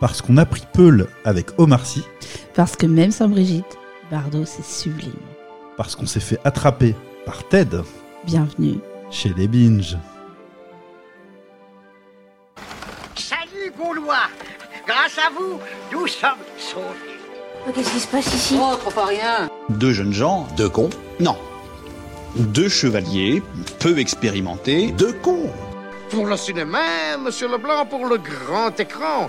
Parce qu'on a pris Peul avec Omar Sy. Parce que même sans Brigitte, Bardot c'est sublime. Parce qu'on s'est fait attraper par Ted. Bienvenue chez les Binges. Salut Gaulois Grâce à vous, nous sommes sauvés. Oh, qu'est-ce qui se passe ici? Oh, trop pas rien. Deux jeunes gens, deux cons? Non. Deux chevaliers, peu expérimentés, deux cons? Pour le cinéma, monsieur Leblanc, pour le grand écran.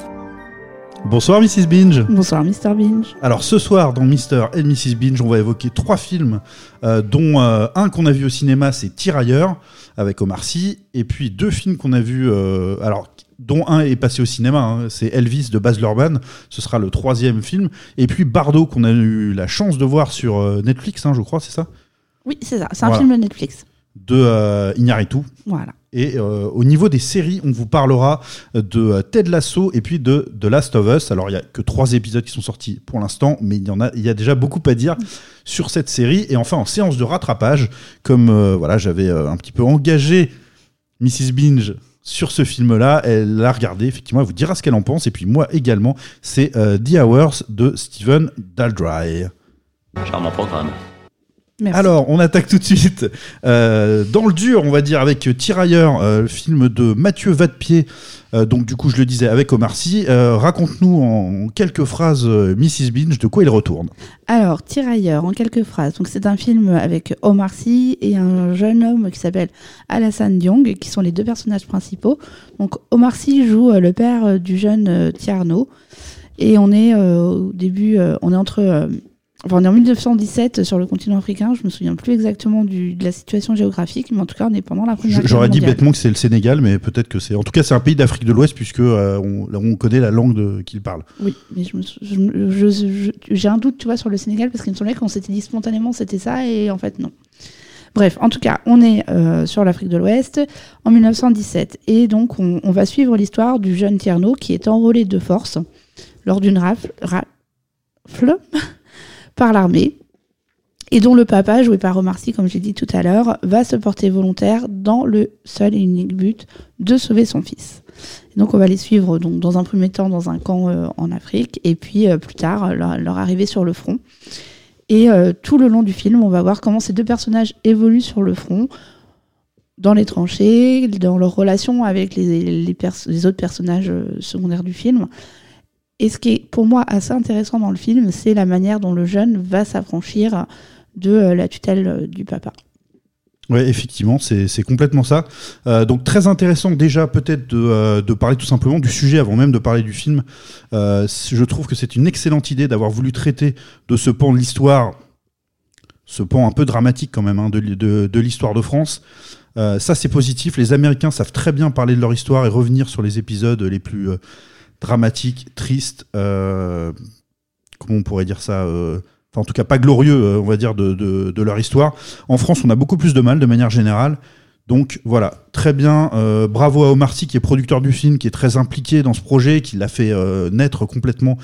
Bonsoir Mrs Binge. Bonsoir Mr Binge. Alors ce soir dans Mr et Mrs Binge, on va évoquer trois films, euh, dont euh, un qu'on a vu au cinéma, c'est Tirailleurs avec Omar Sy, et puis deux films qu'on a vus, euh, alors dont un est passé au cinéma, hein, c'est Elvis de Baz Luhrmann, ce sera le troisième film, et puis Bardo qu'on a eu la chance de voir sur Netflix, hein, je crois, c'est ça? Oui, c'est ça, c'est un film de Netflix. De Iñárritu. Voilà. Et euh, au niveau des séries, on vous parlera de euh, Ted Lasso et puis de The Last of Us. Alors, il n'y a que trois épisodes qui sont sortis pour l'instant, mais il y, a déjà beaucoup à dire sur cette série. Et enfin, en séance de rattrapage, comme euh, voilà, j'avais un petit peu engagé Mrs. Binge sur ce film-là, elle l'a regardé, effectivement, elle vous dira ce qu'elle en pense. Et puis moi également, c'est The Hours de Steven Daldry. Charmant programme. Alors, on attaque tout de suite euh, dans le dur, on va dire, avec Tirailleurs, euh, le film de Mathieu Vadepied. Euh, donc, du coup, je le disais avec Omar Sy. Raconte-nous en quelques phrases, Mrs. Binge, de quoi il retourne. Alors, Tirailleurs, en quelques phrases. Donc, c'est un film avec Omar Sy et un jeune homme qui s'appelle Alassane Diong, qui sont les deux personnages principaux. Donc, Omar Sy joue le père du jeune Tierno. Et on est au début, on est entre Enfin, on est en 1917 sur le continent africain. Je me souviens plus exactement du, de la situation géographique, mais en tout cas, on est pendant la première. Guerre J'aurais dit bêtement que c'est le Sénégal, mais peut-être que c'est. En tout cas, c'est un pays d'Afrique de l'Ouest puisque euh, on, on, connaît la langue qu'il parle. Oui, mais j'ai un doute, tu vois, sur le Sénégal parce qu'il me semblait qu'on s'était dit spontanément c'était ça et en fait non. Bref, en tout cas, on est euh, sur l'Afrique de l'Ouest en 1917 et donc on, on va suivre l'histoire du jeune Tierno qui est enrôlé de force lors d'une rafle, rafle par l'armée et dont le papa, joué par Omar Sy, comme j'ai dit tout à l'heure, va se porter volontaire dans le seul et unique but de sauver son fils. donc on va les suivre donc, dans un premier temps dans un camp euh, en Afrique, et puis euh, plus tard leur, arrivée sur le front. Et euh, tout le long du film, on va voir comment ces deux personnages évoluent sur le front, dans les tranchées, dans leur relation avec les, les autres personnages secondaires du film, et ce qui est pour moi assez intéressant dans le film, c'est la manière dont le jeune va s'affranchir de euh, la tutelle euh, du papa. Oui, effectivement, c'est complètement ça. Euh, donc très intéressant déjà peut-être de, parler tout simplement du sujet avant même de parler du film. je trouve que c'est une excellente idée d'avoir voulu traiter de ce pan de l'histoire, ce pan un peu dramatique quand même hein, de, de l'histoire de France. ça c'est positif. Les Américains savent très bien parler de leur histoire et revenir sur les épisodes les plus dramatique, triste, euh, comment on pourrait dire ça euh, Enfin, en tout cas, pas glorieux, euh, on va dire, de, de, leur histoire. En France, on a beaucoup plus de mal de manière générale. Donc voilà, très bien. bravo à Omar Sy, qui est producteur du film, qui est très impliqué dans ce projet, qui l'a fait naître complètement,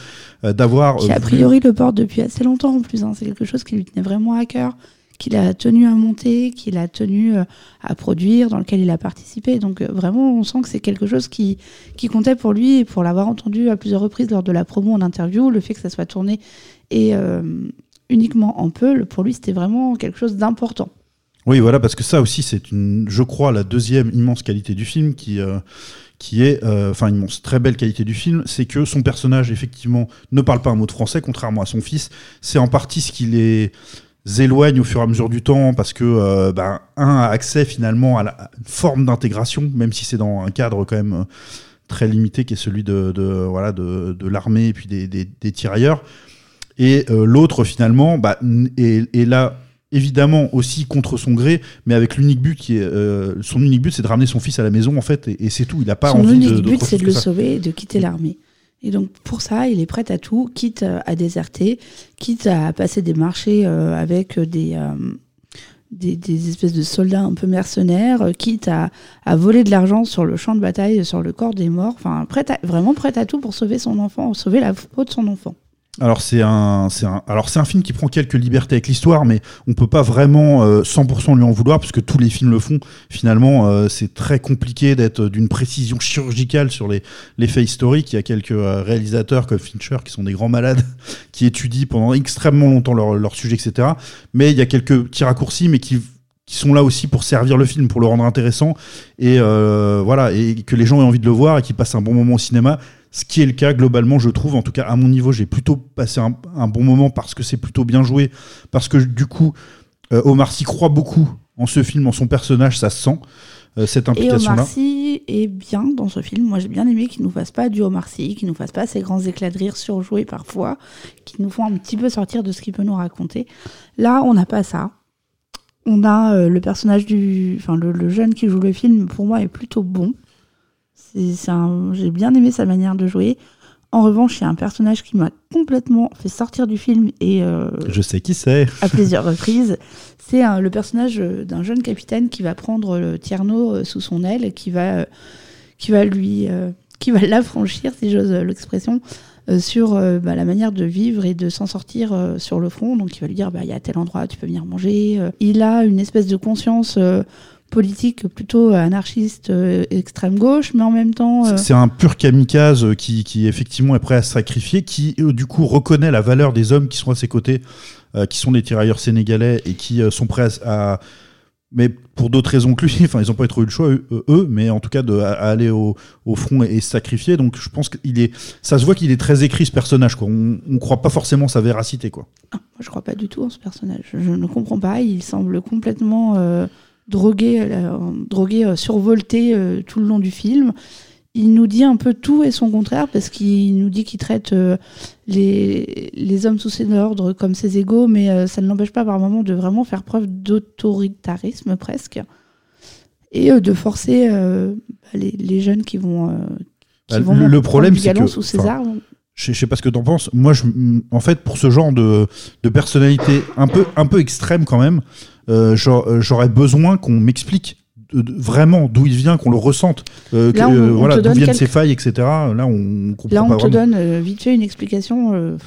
d'avoir. Qui a priori le porte depuis assez longtemps en plus. Hein. C'est quelque chose qui lui tenait vraiment à cœur qu'il a tenu à monter, qu'il a tenu euh, à produire, dans lequel il a participé. Donc euh, vraiment, on sent que c'est quelque chose qui, qui comptait pour lui et pour l'avoir entendu à plusieurs reprises lors de la promo en interview, le fait que ça soit tourné et euh, uniquement en Peul, pour lui, c'était vraiment quelque chose d'important. Oui, voilà, parce que ça aussi, c'est une, je crois, la deuxième immense qualité du film qui, qui est, enfin, immense, très belle qualité du film, c'est que son personnage, effectivement, ne parle pas un mot de français, contrairement à son fils. C'est en partie ce qu'il est éloigne au fur et à mesure du temps parce que euh, ben, un a accès finalement à, la, une forme d'intégration, même si c'est dans un cadre quand même euh, très limité qui est celui de, voilà de, l'armée et puis des, des, tirailleurs. Et euh, l'autre finalement bah, est, là évidemment aussi contre son gré, mais avec l'unique but qui est son unique but, c'est de ramener son fils à la maison en fait, et, c'est tout. Il n'a pas son envie unique but, c'est de le sauver et de quitter l'armée. Et donc pour ça, il est prêt à tout, quitte euh, à déserter, quitte à passer des marchés euh, avec des, euh, des, des espèces de soldats un peu mercenaires, quitte à, à voler de l'argent sur le champ de bataille, sur le corps des morts. Enfin, prêt à- vraiment prêt à tout pour sauver son enfant, sauver la peau de son enfant. Alors c'est un, un, alors c'est un film qui prend quelques libertés avec l'histoire, mais on peut pas vraiment euh, 100% lui en vouloir parce que tous les films le font. Finalement, euh, c'est très compliqué d'être d'une précision chirurgicale sur les, les faits historiques. Il y a quelques euh, réalisateurs comme Fincher qui sont des grands malades qui étudient pendant extrêmement longtemps leur, sujet, etc. Mais il y a quelques petits raccourcis, mais qui qui sont là aussi pour servir le film, pour le rendre intéressant et euh, voilà et que les gens aient envie de le voir et qu'ils passent un bon moment au cinéma. Ce qui est le cas globalement, je trouve. En tout cas, à mon niveau, j'ai plutôt passé un, un bon moment parce que c'est plutôt bien joué, parce que du coup, euh, Omar Sy croit beaucoup en ce film, en son personnage, ça se sent euh, cette Et implication-là. Omar Sy est bien dans ce film. Moi, j'ai bien aimé qu'il nous fasse pas du Omar Sy, qu'il nous fasse pas ces grands éclats de rire surjoués parfois, qui nous font un petit peu sortir de ce qu'il peut nous raconter. Là, on n'a pas ça. On a euh, le personnage du, enfin le, le jeune qui joue le film. Pour moi, est plutôt bon. J'ai bien aimé sa manière de jouer. En revanche, il y a un personnage qui m'a complètement fait sortir du film et euh, Je sais qui c'est. à plusieurs reprises. C'est le personnage euh, d'un jeune capitaine qui va prendre le Tierno euh, sous son aile, qui va, qui va lui, euh, qui va l'affranchir, si j'ose l'expression, euh, sur bah, la manière de vivre et de s'en sortir sur le front. Donc il va lui dire, bah, il y a tel endroit, tu peux venir manger. Il a une espèce de conscience politique plutôt anarchiste, euh, extrême gauche, mais en même temps. euh, C'est un pur kamikaze qui, qui effectivement est prêt à se sacrifier, qui euh, du coup reconnaît la valeur des hommes qui sont à ses côtés, euh, qui sont des tirailleurs sénégalais et qui sont prêts à, à- mais pour d'autres raisons que lui, enfin ils n'ont pas trop eu le choix eux, mais en tout cas de, à, à aller au, au front et, se sacrifier. Donc je pense qu'il est, ça se voit qu'il est très écrit ce personnage. Quoi. On ne croit pas forcément sa véracité quoi. Moi, je crois pas du tout en ce personnage. Je ne comprends pas. Il semble complètement drogué, euh, drogué euh, survolté euh, tout le long du film. Il nous dit un peu tout et son contraire parce qu'il nous dit qu'il traite les, les hommes sous ses ordres comme ses égaux, mais ça ne l'empêche pas par moment de vraiment faire preuve d'autoritarisme presque et de forcer bah, les, les jeunes qui vont. qui Bah, vont le- problème, c'est que- sous ses armes. Je, je sais pas ce que t'en penses. Moi, je, en fait, pour ce genre de, de personnalité un peu, un peu extrême quand même, euh, j'aurais euh, j'aurais besoin qu'on m'explique vraiment d'où il vient, qu'on le ressente, euh, que, Là, on- euh, on voilà, d'où viennent quelques- ses failles, etc. Là, on comprend Là, pas on te vraiment. donne euh, vite fait une explication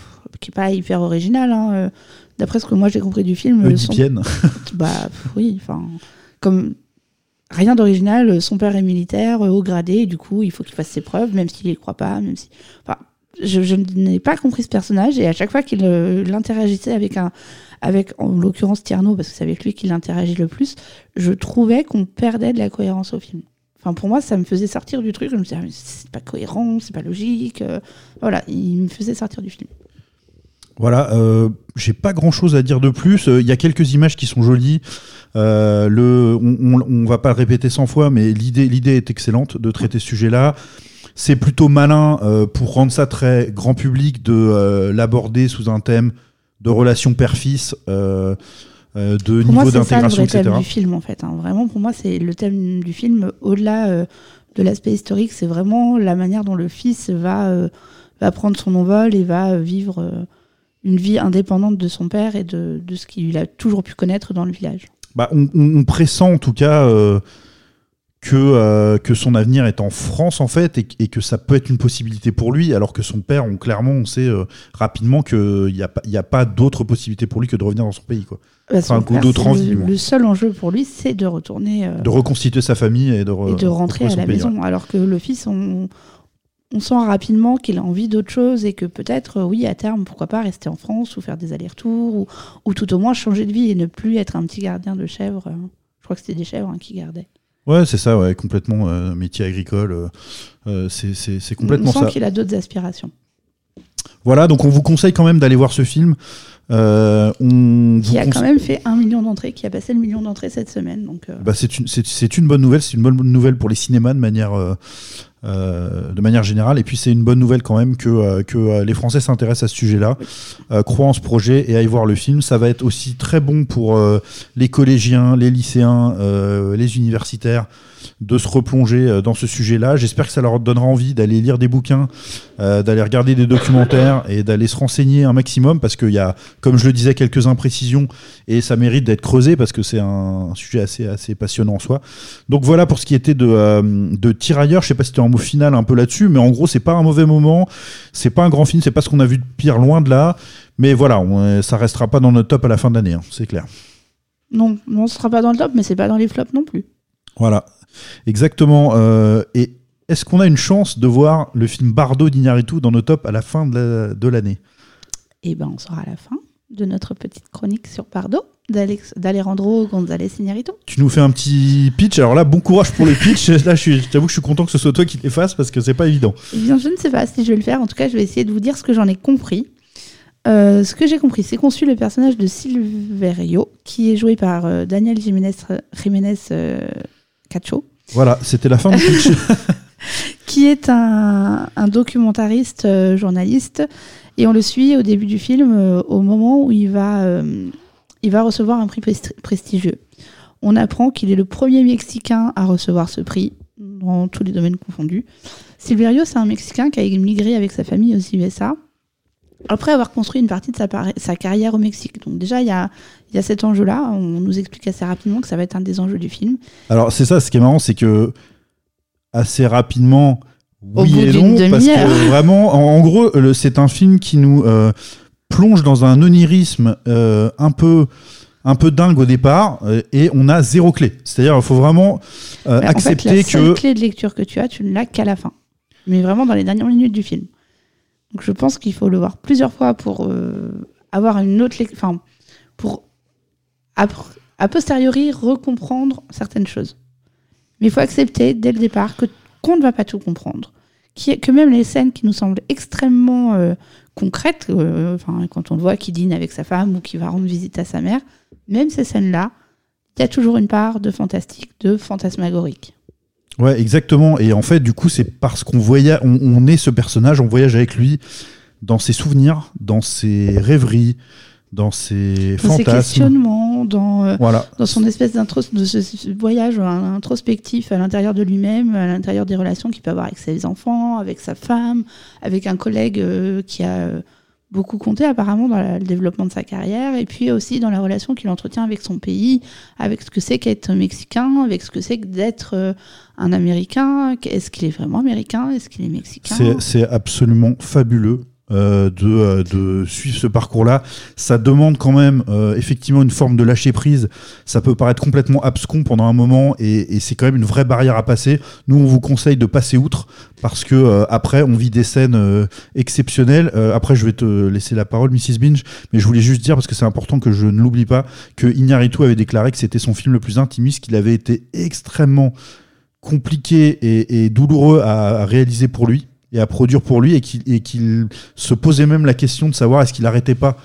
qui n'est pas hyper originale. hein, D'après ce que moi j'ai compris du film, son- bah oui, enfin, comme rien d'original. Son père est militaire, haut gradé, et du coup, il faut qu'il fasse ses preuves, même s'il y croit pas, même si. Enfin, je, n'ai pas compris ce personnage, et à chaque fois qu'il euh, l'interagissait avec un, avec en l'occurrence Tierno, parce que c'est avec lui qu'il interagit le plus, je trouvais qu'on perdait de la cohérence au film. Enfin, pour moi, ça me faisait sortir du truc. Je me disais, c'est pas cohérent, c'est pas logique. euh, voilà, il me faisait sortir du film. Voilà, euh, j'ai pas grand chose à dire de plus. Euh, Il y a quelques images qui sont jolies. Euh, le, on, on, on va pas le répéter 100 fois, mais l'idée, l'idée est excellente de traiter ce sujet-là. C'est plutôt malin euh, pour rendre ça très grand public de euh, l'aborder sous un thème de relation père-fils, euh, de Pour niveau c'est le d'intégration, etc. thème du film, en fait. hein. Vraiment, pour moi, c'est le thème du film, au-delà de l'aspect historique, c'est vraiment la manière dont le fils va, va prendre son envol et va vivre une vie indépendante de son père et de, de ce qu'il a toujours pu connaître dans le village. Bah, on, on- on pressent en tout cas que, euh, que son avenir est en France en fait et, et que ça peut être une possibilité pour lui, alors que son père, on, clairement, on sait euh, rapidement qu'il n'y a, pas- il y a pas d'autre possibilité pour lui que de revenir dans son pays. Quoi. Bah, Enfin, d'autres envies, le, seul enjeu pour lui, c'est de retourner euh, De reconstituer sa famille et de, re- et de rentrer à la pays, maison. ouais. Alors que le fils, on, on sent rapidement qu'il a envie d'autre chose et que peut-être, oui, à terme, pourquoi pas rester en France ou faire des allers-retours ou, ou tout au moins changer de vie et ne plus être un petit gardien de chèvres. euh. Je crois que c'était des chèvres hein, qui gardaient. Ouais, c'est ça, ouais, complètement euh, métier agricole. euh, euh, c'est- c'est c'est On complètement sent ça. qu'il a d'autres aspirations. Voilà, donc on vous conseille quand même d'aller voir ce film. Euh, on Qui a quand même fait un million d'entrées, qui a passé le million d'entrées cette semaine. Donc, euh, Bah, c'est une, bonne nouvelle, c'est une bonne nouvelle pour les cinémas de manière, euh, euh, de manière générale. Et puis c'est une bonne nouvelle quand même que, euh, que euh, les Français s'intéressent à ce sujet-là, croient en ce projet et aillent voir le film. Ça va être aussi très bon pour les collégiens, les lycéens, les universitaires. de se replonger dans ce sujet-là. J'espère que ça leur donnera envie d'aller lire des bouquins, d'aller regarder des documentaires et d'aller se renseigner un maximum parce qu'il y a, comme je le disais, quelques imprécisions et ça mérite d'être creusé parce que c'est un, un sujet assez, assez passionnant en soi. Donc voilà pour ce qui était de, de Tirailleurs. Je sais pas si tu as un mot final un peu là-dessus, mais en gros, c'est pas un mauvais moment, c'est pas un grand film, c'est pas ce qu'on a vu de pire loin de là. Mais voilà, on- ça restera pas dans notre top à la fin de l'année, hein, c'est clair. Non, non, ce sera pas dans le top, mais c'est pas dans les flops non plus. Voilà, exactement. Euh, et est-ce qu'on a une chance de voir le film Bardo d'Iñárritu dans nos tops à la fin de la- de l'année? Et ben, on sera à la fin de notre petite chronique sur d'Alex- d'Alejandro González Iñárritu. Tu nous fais un petit pitch. Alors là, bon courage pour le pitch. Là, je t'avoue que je suis content que ce soit toi qui les fasses parce que c'est pas évident. Eh bien, je ne sais pas si je vais le faire. En tout cas, je vais essayer de vous dire ce que j'en ai compris. Euh, ce que j'ai compris, c'est qu'on suit le personnage de Silverio, qui est joué par euh, Daniel Jiménez, Jiménez euh, Cacho, Voilà, c'était la fin du pitch. qui est un, un documentariste journaliste. Et on le suit au début du film, au moment où il va, il va recevoir un prix presti- prestigieux. On apprend qu'il est le premier Mexicain à recevoir ce prix, dans tous les domaines confondus. Silverio, c'est un Mexicain qui a immigré avec sa famille aux USA, après avoir construit une partie de sa, carrière au Mexique. Donc déjà, il y a, il y a cet enjeu-là. On nous explique assez rapidement que ça va être un des enjeux du film. Alors c'est ça, ce qui est marrant, c'est que assez rapidement, Au oui bout et non, parce que vraiment, en, en gros, c'est un film qui nous euh, plonge dans un onirisme euh, un peu un peu dingue au départ euh, et on a zéro clé. C'est-à-dire, il faut vraiment euh, Mais en fait, accepter la seule que clé de lecture que tu as, tu ne l'as qu'à la fin. Mais vraiment dans les dernières minutes du film. Donc je pense qu'il faut le voir plusieurs fois pour avoir une autre lecture. Enfin, pour a, a posteriori recomprendre certaines choses. Mais il faut accepter dès le départ que qu'on ne va pas tout comprendre. Que même les scènes qui nous semblent extrêmement euh, concrètes, euh, quand on le voit qui dîne avec sa femme ou qui va rendre visite à sa mère, même ces scènes-là, il y a toujours une part de fantastique, de fantasmagorique. Ouais, exactement. Et en fait, du coup, c'est parce qu'on voyage, on, on est ce personnage, on voyage avec lui dans ses souvenirs, dans ses rêveries, dans ses dans ses fantasmes. questionnements, dans, euh, Voilà. dans son espèce de voyage introspectif à l'intérieur de lui-même, à l'intérieur des relations qu'il peut avoir avec ses enfants, avec sa femme, avec un collègue euh, qui a euh, beaucoup compté apparemment dans la- le développement de sa carrière, et puis aussi dans la relation qu'il entretient avec son pays, avec ce que c'est qu'être mexicain, avec ce que c'est que d'être euh, un Américain. Est-ce qu'il est vraiment américain Est-ce qu'il est mexicain? C'est absolument fabuleux. Euh, de, euh, de suivre ce parcours-là. Ça demande quand même euh, effectivement une forme de lâcher prise. Ça peut paraître complètement abscon pendant un moment et, et c'est quand même une vraie barrière à passer. Nous, on vous conseille de passer outre parce que euh, après, on vit des scènes exceptionnelles. Après, je vais te laisser la parole, Mrs. Binge, mais je voulais juste dire parce que c'est important que je ne l'oublie pas que Iñárritu avait déclaré que c'était son film le plus intimiste, qu'il avait été extrêmement compliqué et, et douloureux à réaliser pour lui et à produire pour lui et qu'il qu'il se posait même la question de savoir est-ce qu'il arrêtait pas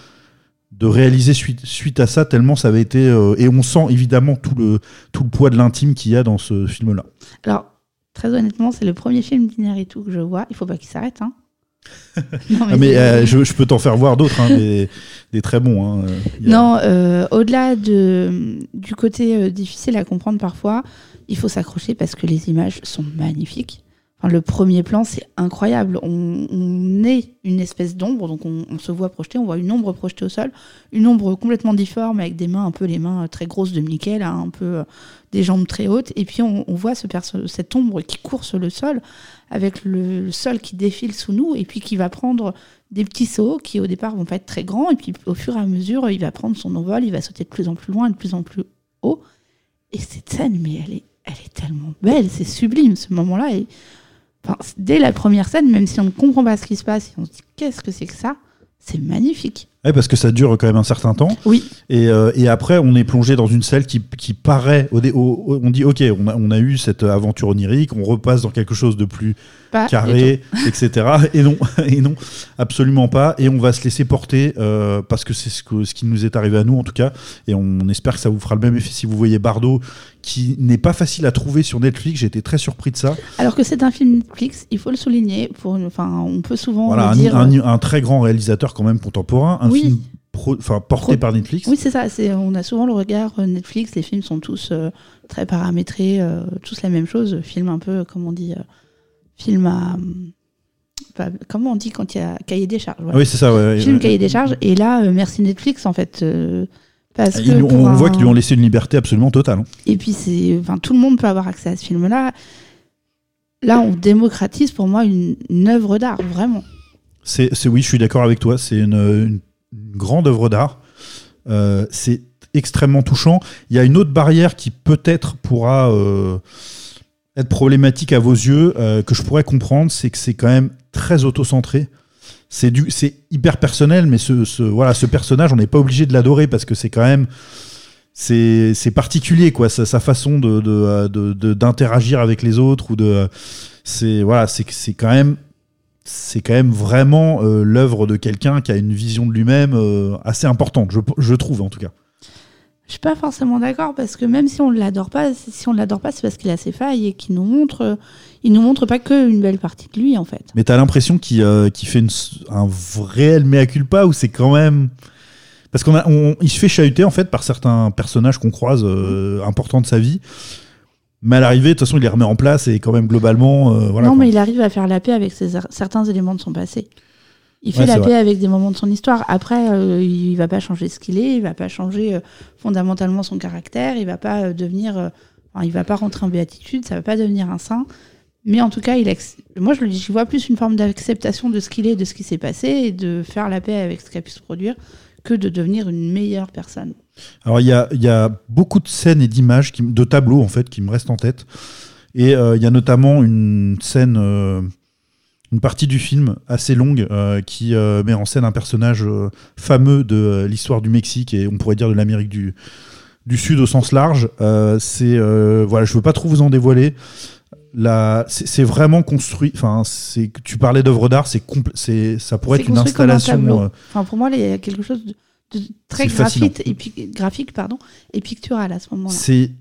de réaliser suite, suite à ça tellement ça avait été euh, et on sent évidemment tout le tout le poids de l'intime qu'il y a dans ce film là Alors, très honnêtement, c'est le premier film d'Iñárritu que je vois. Il faut pas qu'il s'arrête. Hein. Non, mais, c'est- euh, je, je peux t'en faire voir d'autres hein, des, des très bons hein. A- Non, euh, au-delà de, du côté euh, difficile à comprendre parfois, il faut s'accrocher parce que les images sont magnifiques. Le premier plan, c'est incroyable. On, est une espèce d'ombre, donc on, se voit projeter, on voit une ombre projetée au sol, une ombre complètement difforme avec des mains un peu les mains euh, très grosses de Mickey, un peu euh, des jambes très hautes, et puis on, voit cette ombre qui court sur le sol avec le, sol qui défile sous nous, et puis qui va prendre des petits sauts qui au départ vont pas être très grands, et puis au fur et à mesure, il va prendre son envol, il va sauter de plus en plus loin, de plus en plus haut. Et cette scène, mais elle est, elle est tellement belle, c'est sublime ce moment-là. Enfin, dès la première scène, même si on ne comprend pas ce qui se passe, on se dit qu'est-ce que c'est que ça, c'est magnifique. Ouais, parce que ça dure quand même un certain temps. Oui. Et, euh, et après, on est plongé dans une salle qui, qui paraît. Au au- on dit, ok, on a, on a eu cette aventure onirique, on repasse dans quelque chose de plus Pas carré, etc. Et non, et non, absolument pas. Et on va se laisser porter euh, parce que c'est ce, qui nous est arrivé à nous en tout cas. Et on espère que ça vous fera le même effet si vous voyez Bardo, qui n'est pas facile à trouver sur Netflix. J'ai été très surpris de ça. Alors que c'est un film Netflix, il faut le souligner. Pour, enfin, on peut souvent Voilà, un, dire. un- un très grand réalisateur quand même contemporain, un Oui. film pro- Pro- par Netflix. Oui, c'est ça. On a souvent le regard euh, Netflix. Les films sont tous euh, très paramétrés, euh, tous la même chose. Film un peu, comme on dit, euh, film à. comment on dit quand il y a cahier des charges voilà. Oui, c'est ça. ouais, Film ouais. cahier des charges. Et là, euh, merci Netflix, en fait. euh, parce Ils que lui ont- pour on un- voit qu'ils lui ont laissé une liberté absolument totale. hein. Et puis, c'est, enfin, tout le monde peut avoir accès à ce film-là. Là, on démocratise pour moi une, une œuvre d'art, vraiment. C'est, c'est- oui, je suis d'accord avec toi. C'est une, une- une grande œuvre d'art. Euh, c'est extrêmement touchant. Il y a une autre barrière qui peut-être pourra euh, être problématique à vos yeux, euh, que je pourrais comprendre, c'est que c'est quand même très auto-centré. C'est du, c'est hyper personnel, mais ce, ce- voilà, ce personnage, on n'est pas obligé de l'adorer parce que c'est quand même, c'est, c'est particulier, quoi, sa, sa façon de, de, de- d'interagir avec les autres ou de, c'est voilà, c'est, c'est quand même c'est quand même vraiment euh, l'œuvre de quelqu'un qui a une vision de lui-même euh, assez importante, je, je trouve en tout cas. Je suis pas forcément d'accord parce que même si on ne l'adore pas, si on l'adore pas, c'est parce qu'il a ses failles et qu'il nous montre, euh, il nous montre pas que une belle partie de lui en fait. Mais t'as l'impression qu'il euh, qu'il fait une, un réel mea culpa ou c'est quand même. Parce qu'on a, on- il se fait chahuter en fait par certains personnages qu'on croise euh, importants de sa vie. Mais à l'arrivée, de toute façon, il les remet en place et quand même globalement. euh, voilà, non, quoi. mais il arrive à faire la paix avec ses- certains éléments de son passé. Il fait Ouais, la paix vrai. avec des moments de son histoire. Après, euh, il va pas changer ce qu'il est, il va pas changer euh, fondamentalement son caractère, il va pas euh, devenir, euh, enfin, il va pas rentrer en béatitude, ça va pas devenir un saint. Mais en tout cas, il moi je le dis, j'y vois plus une forme d'acceptation de ce qu'il est, de ce qui s'est passé, et de faire la paix avec ce qui a pu se produire, que de devenir une meilleure personne. Alors il y a, y a beaucoup de scènes et d'images, de tableaux en fait, qui me restent en tête. Et il y a notamment une scène, une partie du film assez longue euh, qui euh, met en scène un personnage euh, fameux de l'histoire du Mexique et on pourrait dire de l'Amérique du, du Sud au sens large. C'est voilà, je veux pas trop vous en dévoiler. C'est vraiment construit. Enfin, c'est tu parlais d'œuvre d'art, c'est ça pourrait être une un installation. Enfin, pour moi, il y a quelque chose de, de très graphite et, graphique pardon, et pictural à ce moment-là. C'est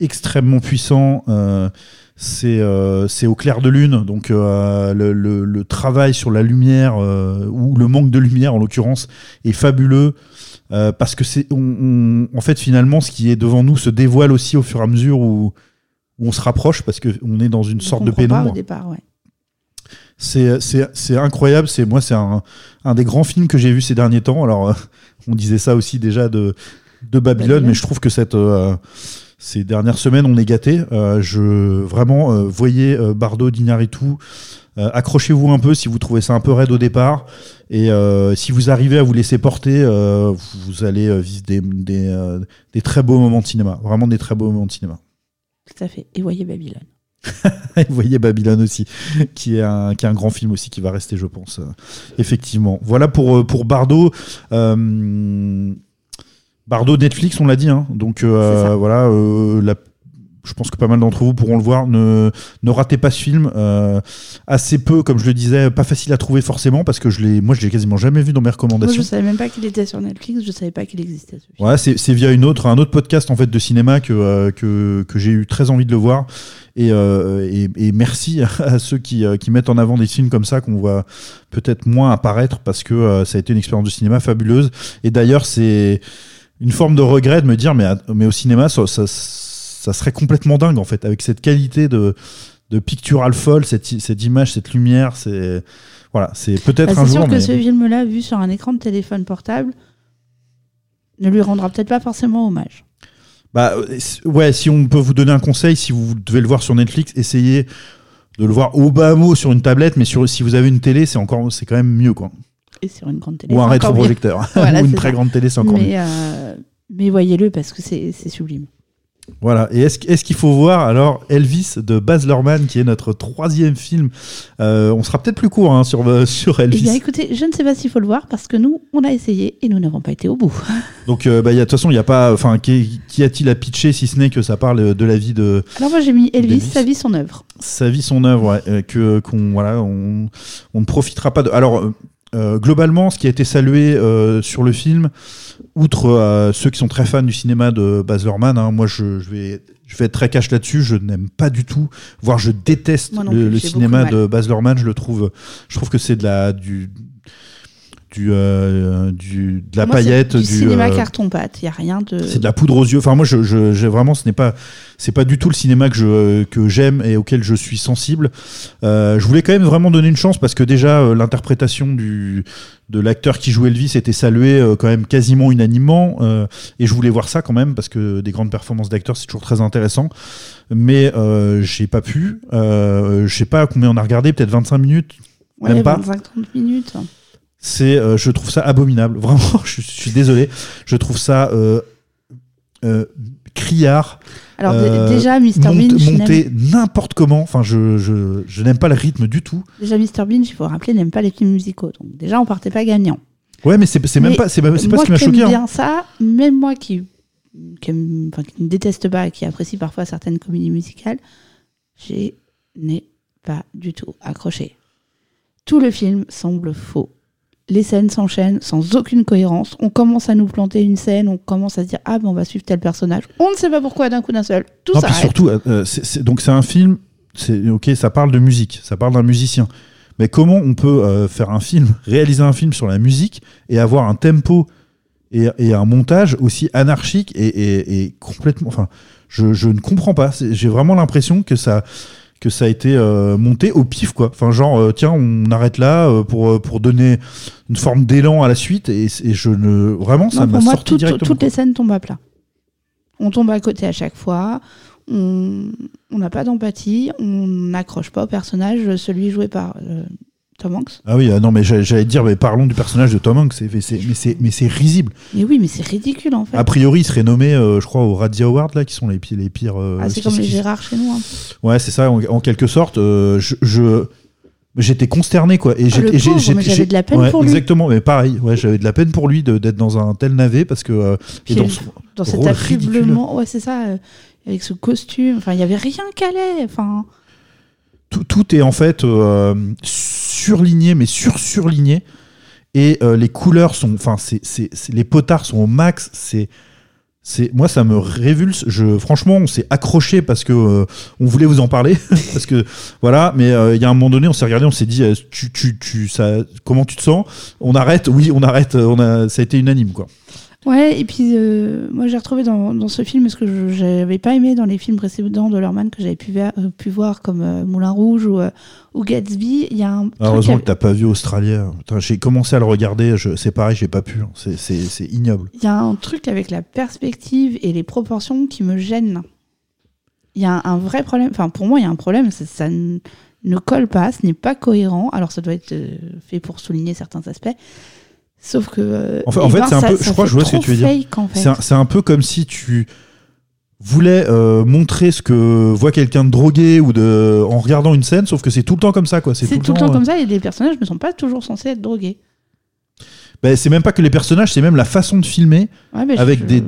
extrêmement puissant. euh, c'est euh, c'est au clair de lune, donc euh, le, le- le travail sur la lumière ou le manque de lumière en l'occurrence est fabuleux parce que c'est on- on- en fait finalement ce qui est devant nous se dévoile aussi au fur et à mesure où, où on se rapproche parce que on est dans une sorte de pas pénombre. au départ, ouais. C'est incroyable. C'est moi, c'est un, un des grands films que j'ai vu ces derniers temps. Alors, on disait ça aussi déjà de, de Babylone, Babylone. mais je trouve que cette, ces dernières semaines, on est gâté. Euh, je vraiment euh, voyez euh, Bardo d'Iñárritu. euh, Accrochez-vous un peu si vous trouvez ça un peu raide au départ. Et euh, si vous arrivez à vous laisser porter, vous allez vivre des, des, des très beaux moments de cinéma. Vraiment des très beaux moments de cinéma. Tout à fait. Et voyez Babylone. Et voyez Babylone aussi, qui est, un, qui est un grand film aussi qui va rester, je pense. effectivement. Voilà pour, pour Bardo. Bardo Netflix, on l'a dit. hein. Donc euh, voilà, euh, la- je pense que pas mal d'entre vous pourront le voir. Ne, ne ratez pas ce film. Euh, assez peu, comme je le disais, pas facile à trouver forcément parce que je l'ai, moi je l'ai quasiment jamais vu dans mes Moi, recommandations. je savais même pas qu'il était sur Netflix, je savais pas qu'il existait. ce film. Ouais, c'est via une autre, un autre podcast en fait de cinéma que, euh, que, que j'ai eu très envie de le voir. Et, euh, et, et merci à ceux qui, qui mettent en avant des films comme ça qu'on voit peut-être moins apparaître parce que ça a été une expérience de cinéma fabuleuse. Et d'ailleurs, c'est une forme de regret de me dire, mais, mais au cinéma, ça, ça, ça serait complètement dingue en fait, avec cette qualité de, de pictural folle, cette, cette image, cette lumière. C'est voilà, c'est peut-être Bah, un c'est jour. sûr que mais- ce film-là, vu sur un écran de téléphone portable, ne lui rendra peut-être pas forcément hommage. Bah ouais, si on peut vous donner un conseil, si vous devez le voir sur Netflix, essayez de le voir au bas mot sur une tablette, mais sur, si vous avez une télé, c'est encore, c'est quand même mieux quoi. Et sur une grande télé. Ou un mieux. rétroprojecteur, Voilà, ou une très ça. grande télé, c'est encore mieux. mais, euh, mais voyez-le parce que c'est sublime. Voilà. Et est-ce, est-ce qu'il faut voir alors Elvis de Baz Luhrmann, qui est notre troisième film Euh, On sera peut-être plus court hein, sur euh, sur Eh Elvis. bien, écoutez, je ne sais pas s'il faut le voir parce que nous, on a essayé et nous n'avons pas été au bout. Donc euh, bah, de toute façon, il y a pas, enfin, qui, qui a-t-il à pitcher si ce n'est que ça parle de la vie de Alors moi, j'ai mis Elvis, Elvis. sa vie, son œuvre. sa vie, son œuvre, ouais, euh, que qu'on voilà, on, on ne profitera pas de. Alors euh, globalement, ce qui a été salué euh, sur le film, outre euh, ceux qui sont très fans du cinéma de Baz Luhrmann, hein, moi je, je vais je vais être très cash là-dessus. Je n'aime pas du tout, voire je déteste le, plus, le j'ai cinéma de de Baz Luhrmann. Je le trouve, je trouve que c'est de la du du, euh, du de la Moi, paillette, du, du, cinéma euh, carton pâte. Il y a rien de. c'est de la poudre aux yeux. Enfin, moi, je, je, vraiment, ce n'est pas, c'est pas du tout le cinéma que je que j'aime et auquel je suis sensible. Euh, je voulais quand même vraiment donner une chance parce que déjà euh, l'interprétation du de l'acteur qui jouait Elvis était saluée euh, quand même quasiment unanimement euh, et je voulais voir ça quand même parce que des grandes performances d'acteurs c'est toujours très intéressant. Mais j'ai pas pu. Je sais pas combien on a regardé, peut-être 25 minutes. Ouais, même pas. 25-30 minutes. C'est, euh, je trouve ça abominable. Vraiment, je, je suis désolé. Je trouve ça euh, euh, criard. Alors, dé- déjà, Mr. Bean, monté n'importe comment. Enfin, je, je, je n'aime pas le rythme du tout. Déjà, Mr. Bean, il faut rappeler, n'aime pas les films musicaux. Donc, déjà, on partait pas gagnant. Ouais, mais c'est, c'est même pas, c'est pas, moi ce qui m'a choqué. hein. bien ça, même moi qui, qui, aime- enfin, qui ne déteste pas, qui apprécie parfois certaines comédies musicales, je n'ai pas du tout accroché. Tout le film semble faux. Les scènes s'enchaînent sans aucune cohérence. On commence à nous planter une scène, on commence à se dire ah ben on va suivre tel personnage. On ne sait pas pourquoi d'un coup d'un seul. Tout Non, ça. puis surtout, euh, euh, donc c'est un film. C'est ok, ça parle de musique, ça parle d'un musicien. Mais comment on peut euh, faire un film, réaliser un film sur la musique et avoir un tempo et, et un montage aussi anarchique et, et- et complètement. Enfin, je, je ne comprends pas. J'ai vraiment l'impression que ça que ça a été euh, monté au pif quoi. Enfin genre euh, tiens on arrête là euh, pour pour donner une forme d'élan à la suite et, et je ne vraiment ça m'a pour moi, sorti toutes- directement. toutes les scènes tombent à plat. On tombe à côté à chaque fois. On n'a pas d'empathie. On n'accroche pas au personnage, celui joué par Tom Hanks. Ah oui, ah non, mais j'allais dire, mais parlons du personnage de Tom Hanks, mais c'est risible. Mais oui, mais c'est ridicule en fait. A priori, il serait nommé, euh, je crois, aux Razzie Awards, là, qui sont les, les pires. euh, Ah, c'est comme les Gérard chez nous. hein. Ouais, c'est ça, en, en quelque sorte. euh, je. je- J'étais consterné quoi et Ah, j'avais de la peine ouais, pour lui. exactement mais pareil ouais j'avais de la peine pour lui d'être dans un tel navet parce que euh, et dans, son Dans cet affublement, ouais, c'est ça, euh, avec ce costume. Enfin, il y avait rien qui allait. Enfin, tout, tout est en fait euh, surligné, mais sur surligné. Et euh, les couleurs sont, enfin, les potards sont au max. C'est, c'est, moi, ça me révulse. Je, franchement, on s'est accroché parce que euh, on voulait vous en parler, parce que voilà. Mais euh, il y a un moment donné, on s'est regardé, on s'est dit, tu, tu, tu, ça, comment tu te sens? On arrête? Oui, on arrête. On a, ça a été unanime, quoi. Ouais, et puis euh, moi j'ai retrouvé dans, dans ce film ce que j'avais pas aimé dans les films précédents de Lorman que j'avais pu, ver- euh, pu voir comme euh, Moulin Rouge ou, ou Gatsby. Il y a un truc Heureusement que t'as pas vu Australien. Putain, J'ai commencé à le regarder. C'est pareil, j'ai pas pu. hein. C'est, ignoble. Il y a un truc avec la perspective et les proportions qui me gênent. Il y a un, un vrai problème. Enfin, pour moi, il y a un problème. Ça ne colle pas, ce n'est pas cohérent. Alors, ça doit être fait pour souligner certains aspects. Sauf que. euh, En fait, en fait, c'est un ça- peu. ça Je crois je vois ce que tu veux dire. fake, en fait. C'est un, peu comme si tu voulais euh, montrer ce que voit quelqu'un de drogué ou de en regardant une scène, sauf que c'est tout le temps comme ça, quoi. C'est tout, le temps euh, comme ça et les personnages ne sont pas toujours censés être drogués. ben, c'est même pas que les personnages, c'est même la façon de filmer Ouais, avec je- des,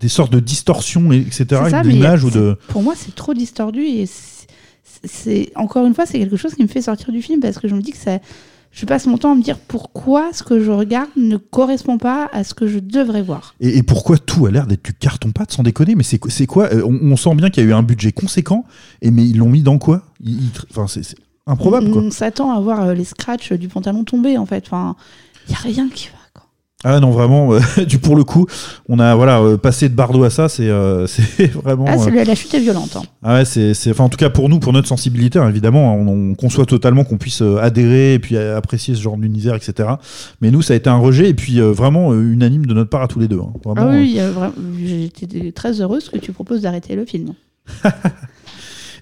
des sortes de distorsions, et- etc. Ça, ou de. Pour moi, c'est trop distordu et c'est encore une fois, c'est quelque chose qui me fait sortir du film parce que je me dis que ça. Je passe mon temps à me dire pourquoi ce que je regarde ne correspond pas à ce que je devrais voir. Et, et pourquoi tout a l'air d'être du carton-pâte, sans déconner Mais c'est quoi- Euh, on, on sent bien qu'il y a eu un budget conséquent, et mais ils l'ont mis dans quoi? Ils- ils- Enfin, c'est improbable, on quoi. on s'attend à voir euh, les scratchs du pantalon tombé en fait. Enfin, il y a rien qui va. Ah non, vraiment, euh, du pour le coup, on a voilà euh, passé de Bardo à ça, c'est euh, c'est vraiment. Ah, c'est le- la chute est violente. hein. Ah ouais, c'est, c'est, enfin, en tout cas pour nous, pour notre sensibilité, hein, évidemment, on, on conçoit totalement qu'on puisse adhérer et puis apprécier ce genre d'univers, etc. Mais nous, ça a été un rejet et puis euh, vraiment unanime de notre part à tous les deux. hein. Vraiment, Ah oui, j'étais très heureuse que tu proposes d'arrêter le film.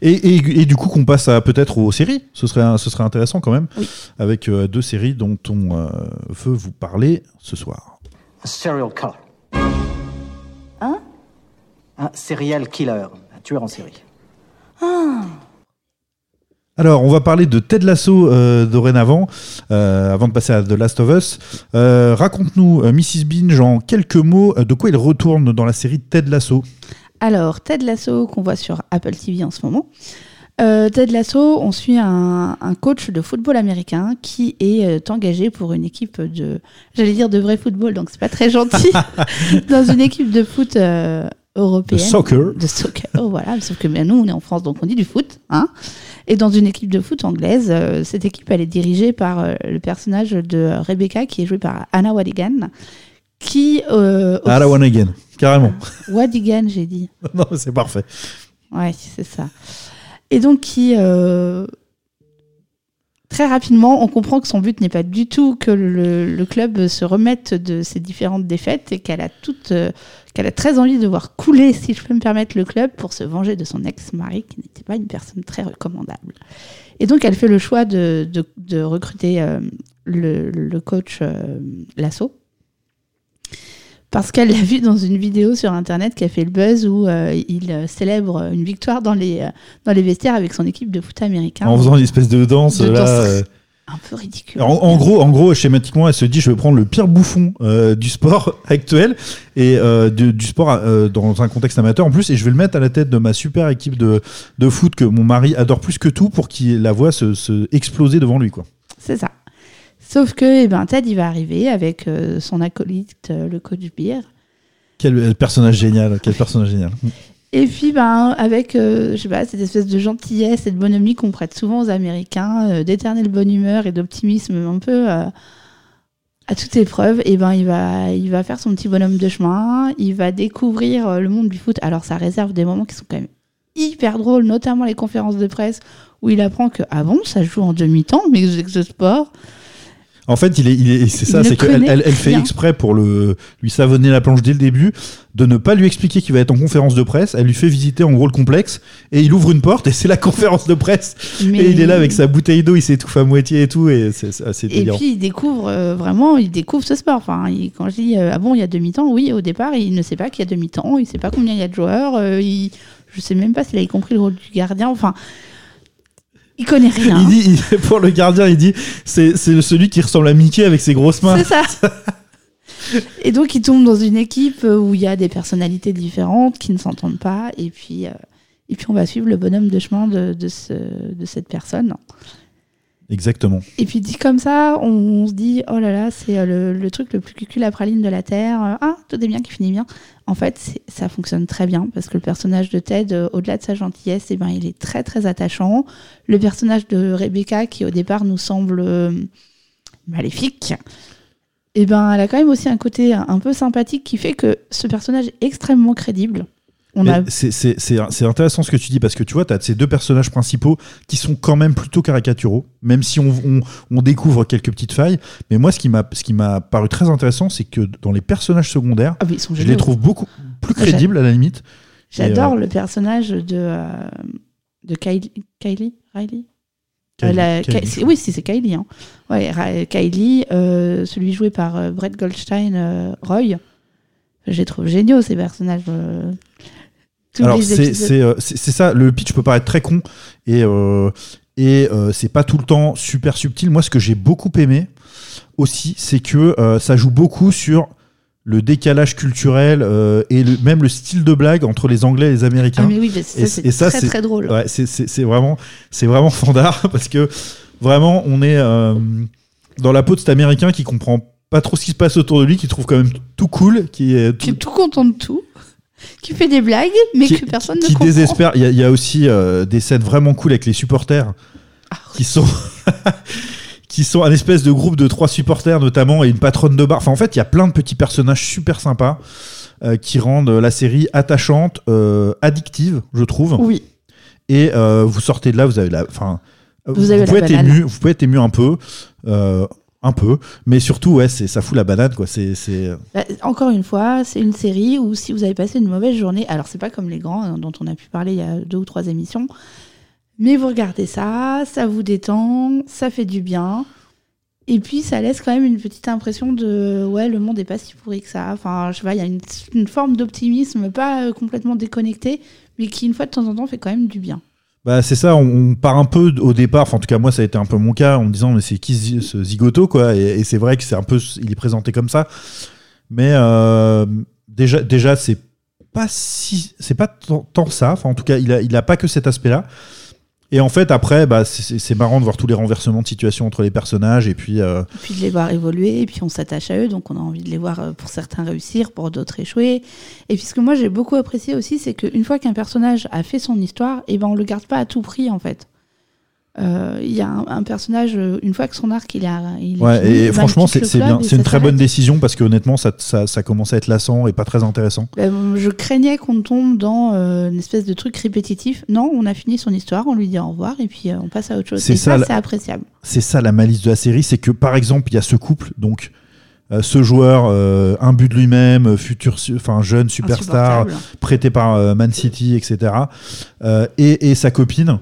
Et, et- et du coup, qu'on passe à peut-être aux séries, ce serait, ce serait intéressant quand même, avec euh, deux séries dont on euh, veut vous parler ce soir. A serial killer. Hein? Un serial killer, un tueur en série. Ah Alors, on va parler de Ted Lasso euh, dorénavant, euh, avant de passer à The Last of Us. Euh, Raconte-nous, euh, Mrs. Binge, en quelques mots, euh, de quoi il retourne dans la série Ted Lasso. Alors, Ted Lasso, qu'on voit sur Apple TV en ce moment. Euh, Ted Lasso, on suit un, un coach de football américain qui est euh, engagé pour une équipe de, j'allais dire de vrai football, donc c'est pas très gentil, dans une équipe de foot euh, européenne. De soccer. De soccer, oh, voilà. Sauf que ben, nous, on est en France, donc on dit du foot. Hein et dans une équipe de foot anglaise, cette équipe, elle est dirigée par le personnage de Rebecca, qui est jouée par Anna Wadigan. Qui. Euh, Ah, la one again, carrément. Wadigan, j'ai dit. non, c'est parfait. Ouais, c'est ça. Et donc, qui. euh, Très rapidement, on comprend que son but n'est pas du tout que le, le club se remette de ses différentes défaites et qu'elle a toute, euh, qu'elle a très envie de voir couler, si je peux me permettre, le club pour se venger de son ex-mari, qui n'était pas une personne très recommandable. Et donc, elle fait le choix de, de, de recruter le, le coach Lasso. Parce qu'elle l'a vu dans une vidéo sur internet qui a fait le buzz où euh, il euh, célèbre une victoire dans les, euh, dans les vestiaires avec son équipe de foot américain. En faisant une espèce de danse, De là. danse. euh, Un peu ridicule. En, en gros, en gros, schématiquement, elle se dit, je vais prendre le pire bouffon euh, du sport actuel et euh, du, du sport euh, dans un contexte amateur en plus, et je vais le mettre à la tête de ma super équipe de, de foot que mon mari adore plus que tout pour qu'il la voit se, se exploser devant lui, quoi. C'est ça. Sauf que eh ben, Ted, il va arriver avec euh, son acolyte, euh, le coach Beer. Quel euh, personnage génial, quel personnage génial. Et puis, ben, avec euh, je sais pas, cette espèce de gentillesse et de bonhomie qu'on prête souvent aux Américains, d'éternelle bonne humeur et d'optimisme un peu à toute épreuve, et ben, il, va, il va faire son petit bonhomme de chemin, il va découvrir le monde du foot. Alors, ça réserve des moments qui sont quand même hyper drôles, notamment les conférences de presse où il apprend que, ah bon, ça joue en demi-temps, mais ce sport. En fait, il est, il est, c'est ça, c'est qu'elle elle, elle fait exprès pour le, lui savonner la planche dès le début, de ne pas lui expliquer qu'il va être en conférence de presse. Elle lui fait visiter en gros le complexe et il ouvre une porte et c'est la conférence de presse. Mais- Et il est là avec sa bouteille d'eau, il s'étouffe à moitié et tout et c'est assez Et délirant. puis il découvre euh, vraiment, il découvre ce sport. Enfin, il- quand je dis euh, ah bon, il y a demi-temps, oui, au départ, il ne sait pas qu'il y a demi-temps, il ne sait pas combien il y a de joueurs, euh, il, je sais même pas s'il a compris le rôle du gardien. Enfin, il connaît rien. Il dit, il- pour le gardien, il dit c'est celui qui ressemble à Mickey avec ses grosses mains. C'est ça. et donc il tombe dans une équipe où il y a des personnalités différentes qui ne s'entendent pas, et puis euh, et puis on va suivre le bonhomme de chemin de, de, ce, de cette personne. Exactement. Et puis dit comme ça, on, se dit oh là là, c'est euh, le, truc le plus cucul à praline de la terre. Euh, Ah, tout est bien qui finit bien. En fait, ça fonctionne très bien parce que le personnage de Ted, euh, au-delà de sa gentillesse, eh ben, il est très très attachant. Le personnage de Rebecca, qui au départ nous semble maléfique, eh ben, elle a quand même aussi un côté un peu sympathique qui fait que ce personnage est extrêmement crédible. C'est c'est- c'est- c'est intéressant ce que tu dis parce que tu vois, tu as ces deux personnages principaux qui sont quand même plutôt caricaturaux, même si on, on- on découvre quelques petites failles. Mais moi, ce qui m'a ce qui m'a paru très intéressant, c'est que dans les personnages secondaires, Ah oui, ils sont je les trouve beaucoup plus crédibles à la limite. J'adore euh, le personnage de, euh, de Kylie. Kylie Riley Kylie, Euh, la- Kylie, Oui, si, c'est Kylie. Hein. Ouais, Kylie, euh, celui joué par Brett Goldstein, Roy. Je les trouve géniaux, ces personnages. Tous Alors c'est euh, c'est- ça, le pitch peut paraître très con et euh, et euh, c'est pas tout le temps super subtil. Moi, ce que j'ai beaucoup aimé aussi, c'est que euh, ça joue beaucoup sur le décalage culturel et le- même le style de blague entre les Anglais et les Américains. Ah, mais oui, mais ça, Et- ça, très, c'est- très drôle. Ouais, c'est- vraiment, c'est vraiment fandard parce que vraiment, on est dans la peau de cet Américain qui comprend pas trop ce qui se passe autour de lui, qui trouve quand même tout cool, qui est Qui est tout content de tout, qui fait des blagues, mais qui, que personne ne qui comprend. désespère. Il y, a- il y a aussi euh, des scènes vraiment cool avec les supporters Ah qui sont qui sont un espèce de groupe de trois supporters notamment et une patronne de bar. Enfin, en fait, il y a plein de petits personnages super sympas euh, qui rendent la série attachante, euh, addictive, je trouve. Oui. Et euh, vous sortez de là, vous avez la, enfin, Vous avez la pouvez être ému, vous pouvez être ému un peu. euh, un peu, mais surtout, ouais, c'est, ça fout la banane, quoi. C'est, c'est... Bah, encore une fois, c'est une série où si vous avez passé une mauvaise journée, alors c'est pas comme les grands hein, dont on a pu parler il y a deux ou trois émissions, mais vous regardez ça, ça vous détend, ça fait du bien, et puis ça laisse quand même une petite impression de ouais, le monde est pas si pourri que ça. Enfin, je sais il y a une, une forme d'optimisme pas euh, complètement déconnecté, mais qui une fois de temps en temps fait quand même du bien. Bah c'est ça, on, part un peu au départ, enfin en tout cas moi ça a été un peu mon cas en me disant mais c'est qui ce zigoto quoi et, c'est vrai que c'est un peu il est présenté comme ça. Mais euh, déjà déjà c'est pas si c'est pas tant, tant ça. Enfin en tout cas il a il a pas que cet aspect là Et en fait, après, bah, c'est marrant de voir tous les renversements de situation entre les personnages. Et puis, euh, Et puis de les voir évoluer, et puis on s'attache à eux, donc on a envie de les voir euh, pour certains réussir, pour d'autres échouer. Et puis ce que moi j'ai beaucoup apprécié aussi, c'est qu'une fois qu'un personnage a fait son histoire, et ben on le garde pas à tout prix en fait. Euh, Il y a un, un personnage, euh, une fois que son arc il a, il est ouais, fini, et franchement, c'est bien. C'est une très bonne décision parce que honnêtement, ça, ça, ça commence à être lassant et pas très intéressant. Ben, je craignais qu'on tombe dans euh, une espèce de truc répétitif. Non, on a fini son histoire, on lui dit au revoir, et puis euh, on passe à autre chose. C'est Et ça, c'est appréciable. c'est ça la malice de la série, c'est que par exemple, il y a ce couple, donc euh, ce joueur, euh, un but de lui-même, futur, enfin jeune superstar, prêté par euh, Man City, etc. euh, et, et sa copine.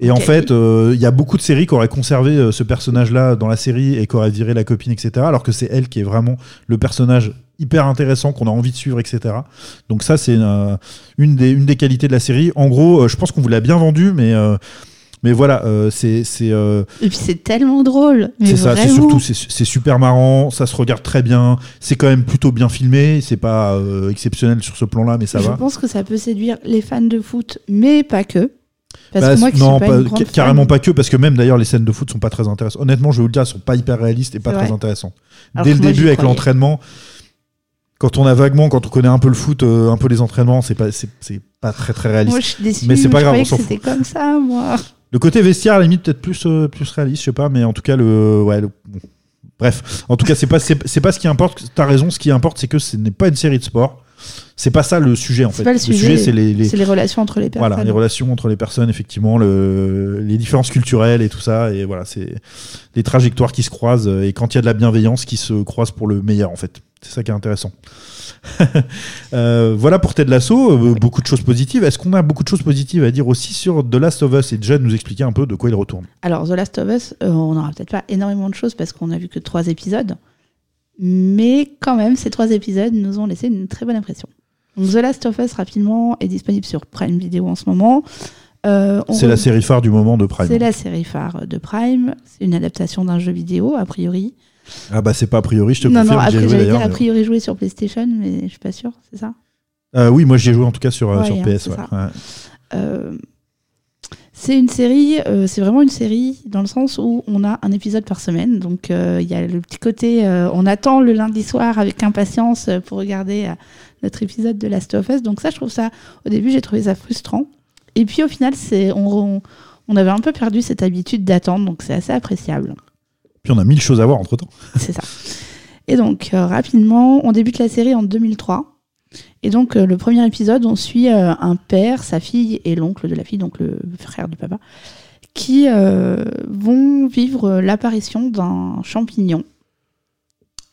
Et en fait, euh, il y a beaucoup de séries qui auraient conservé euh, ce personnage-là dans la série et qui auraient viré la copine, etc. Alors que c'est elle qui est vraiment le personnage hyper intéressant qu'on a envie de suivre, etc. Donc ça, c'est euh, une, des, une des qualités de la série. En gros, je pense qu'on vous l'a bien vendu, mais, euh, mais voilà, euh, c'est c'est, euh, Et puis c'est tellement drôle. c'est ça, c'est surtout c'est super marrant, ça se regarde très bien, c'est quand même plutôt bien filmé, c'est pas euh, exceptionnel sur ce plan-là, mais ça je va. pense que ça peut séduire les fans de foot, mais pas que. Parce Bah, que moi, qui non, suis pas, fan- carrément pas que, parce que même d'ailleurs les scènes de foot sont pas très intéressantes. Honnêtement, je vais vous le dire, elles sont pas hyper réalistes et pas très intéressantes. Alors Dès le moi, début avec l'entraînement, quand on a vaguement, quand on connaît un peu le foot, euh, un peu les entraînements, c'est pas, c'est pas très très réaliste. Moi, je suis déçue. Mais c'est pas grave, croyais on s'en que fout. C'était comme ça, moi. Le côté vestiaire, à la limite, peut-être plus, euh, plus réaliste, je sais pas, mais en tout cas, le. Ouais, le- bon. Bref, en tout cas, c'est pas, c'est c'est pas ce qui importe. T'as raison, ce qui importe, c'est que ce n'est pas une série de sport. C'est pas ça le sujet, en fait. pas le sujet, c'est les, les- C'est les relations entre les personnes. voilà, les relations entre les personnes, effectivement, le, les différences culturelles et tout ça. Et voilà, c'est les trajectoires qui se croisent. Et quand il y a de la bienveillance qui se croise pour le meilleur, en fait. C'est ça qui est intéressant. Euh, voilà pour Ted Lasso, euh, beaucoup de choses positives. Est-ce qu'on a beaucoup de choses positives à dire aussi sur The Last of Us? Et déjà de nous expliquer un peu de quoi il retourne Alors, The Last of Us, euh, on n'aura peut-être pas énormément de choses parce qu'on a vu que trois épisodes. Mais quand même, ces trois épisodes nous ont laissé une très bonne impression. Donc, The Last of Us, rapidement, est disponible sur Prime Video en ce moment. Euh, C'est la série phare du moment de Prime. C'est la série phare de Prime. C'est une adaptation d'un jeu vidéo, a priori. Ah bah c'est pas a priori, je te non, non, confirme. ai après, j'allais dire a priori joué sur PlayStation, mais je suis pas sûre, c'est ça? Euh, oui, moi j'y ai joué en tout cas sur, euh, Ouais, sur hein, PS. Ouais. Euh, c'est une série, euh, c'est vraiment une série dans le sens où on a un épisode par semaine. Donc euh, il y a le petit côté, euh, on attend le lundi soir avec impatience pour regarder notre épisode de Last of Us. Donc ça, je trouve ça, au début, j'ai trouvé ça frustrant. Et puis au final, c'est, on, on, on avait un peu perdu cette habitude d'attendre, donc c'est assez appréciable. Puis on a mille choses à voir entre temps. C'est ça. Et donc, rapidement, on débute la série en 2003. Et donc, euh, le premier épisode, on suit euh, un père, sa fille et l'oncle de la fille, donc le frère du papa, qui euh, vont vivre l'apparition d'un champignon